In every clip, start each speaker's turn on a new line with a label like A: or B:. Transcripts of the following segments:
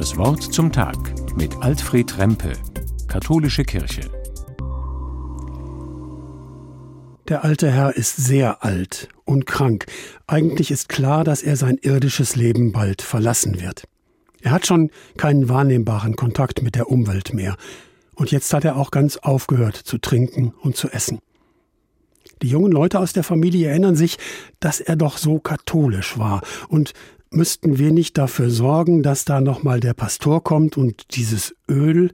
A: Das Wort zum Tag mit Alfred Rempe, Katholische Kirche.
B: Der alte Herr ist sehr alt und krank. Eigentlich ist klar, dass er sein irdisches Leben bald verlassen wird. Er hat schon keinen wahrnehmbaren Kontakt mit der Umwelt mehr. Und jetzt hat er auch ganz aufgehört zu trinken und zu essen. Die jungen Leute aus der Familie erinnern sich, dass er doch so katholisch war und müssten wir nicht dafür sorgen, dass da nochmal der Pastor kommt und dieses Öl,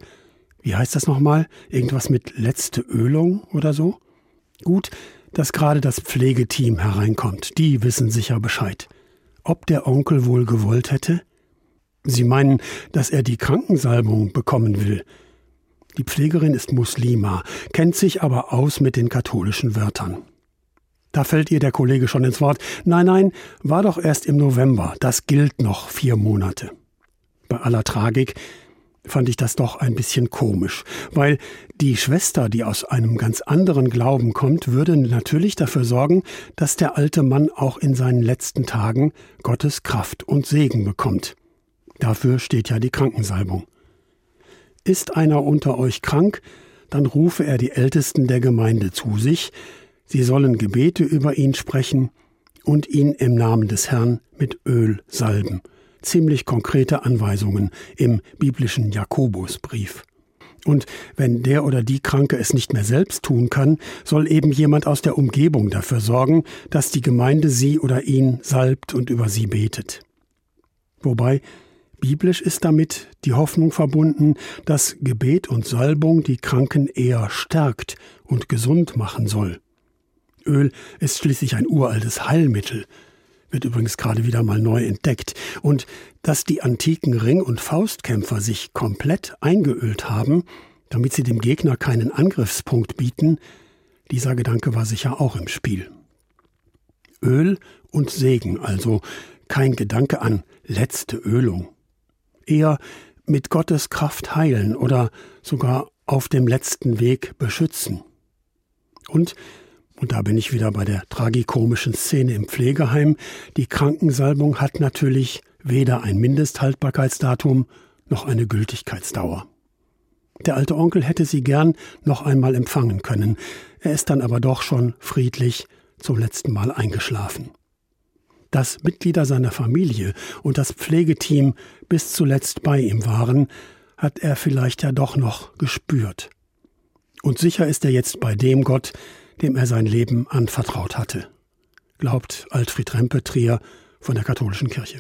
B: wie heißt das nochmal? Irgendwas mit letzte Ölung oder so? Gut, dass gerade das Pflegeteam hereinkommt. Die wissen sicher Bescheid. Ob der Onkel wohl gewollt hätte? Sie meinen, dass er die Krankensalbung bekommen will. Die Pflegerin ist Muslima, kennt sich aber aus mit den katholischen Wörtern. Da fällt ihr der Kollege schon ins Wort. Nein, nein, war doch erst im November. Das gilt noch vier Monate. Bei aller Tragik fand ich das doch ein bisschen komisch, weil die Schwester, die aus einem ganz anderen Glauben kommt, würde natürlich dafür sorgen, dass der alte Mann auch in seinen letzten Tagen Gottes Kraft und Segen bekommt. Dafür steht ja die Krankensalbung. Ist einer unter euch krank, dann rufe er die Ältesten der Gemeinde zu sich, Sie sollen Gebete über ihn sprechen und ihn im Namen des Herrn mit Öl salben. Ziemlich konkrete Anweisungen im biblischen Jakobusbrief. Und wenn der oder die Kranke es nicht mehr selbst tun kann, soll eben jemand aus der Umgebung dafür sorgen, dass die Gemeinde sie oder ihn salbt und über sie betet. Wobei biblisch ist damit die Hoffnung verbunden, dass Gebet und Salbung die Kranken eher stärkt und gesund machen soll. Öl ist schließlich ein uraltes Heilmittel, wird übrigens gerade wieder mal neu entdeckt. Und dass die antiken Ring- und Faustkämpfer sich komplett eingeölt haben, damit sie dem Gegner keinen Angriffspunkt bieten, dieser Gedanke war sicher auch im Spiel. Öl und Segen, also kein Gedanke an letzte Ölung. Eher mit Gottes Kraft heilen oder sogar auf dem letzten Weg beschützen. Und und da bin ich wieder bei der tragikomischen Szene im Pflegeheim. Die Krankensalbung hat natürlich weder ein Mindesthaltbarkeitsdatum noch eine Gültigkeitsdauer. Der alte Onkel hätte sie gern noch einmal empfangen können. Er ist dann aber doch schon friedlich zum letzten Mal eingeschlafen. Dass Mitglieder seiner Familie und das Pflegeteam bis zuletzt bei ihm waren, hat er vielleicht ja doch noch gespürt. Und sicher ist er jetzt bei dem Gott, dem er sein Leben anvertraut hatte, glaubt Alfred Rempe Trier von der katholischen Kirche.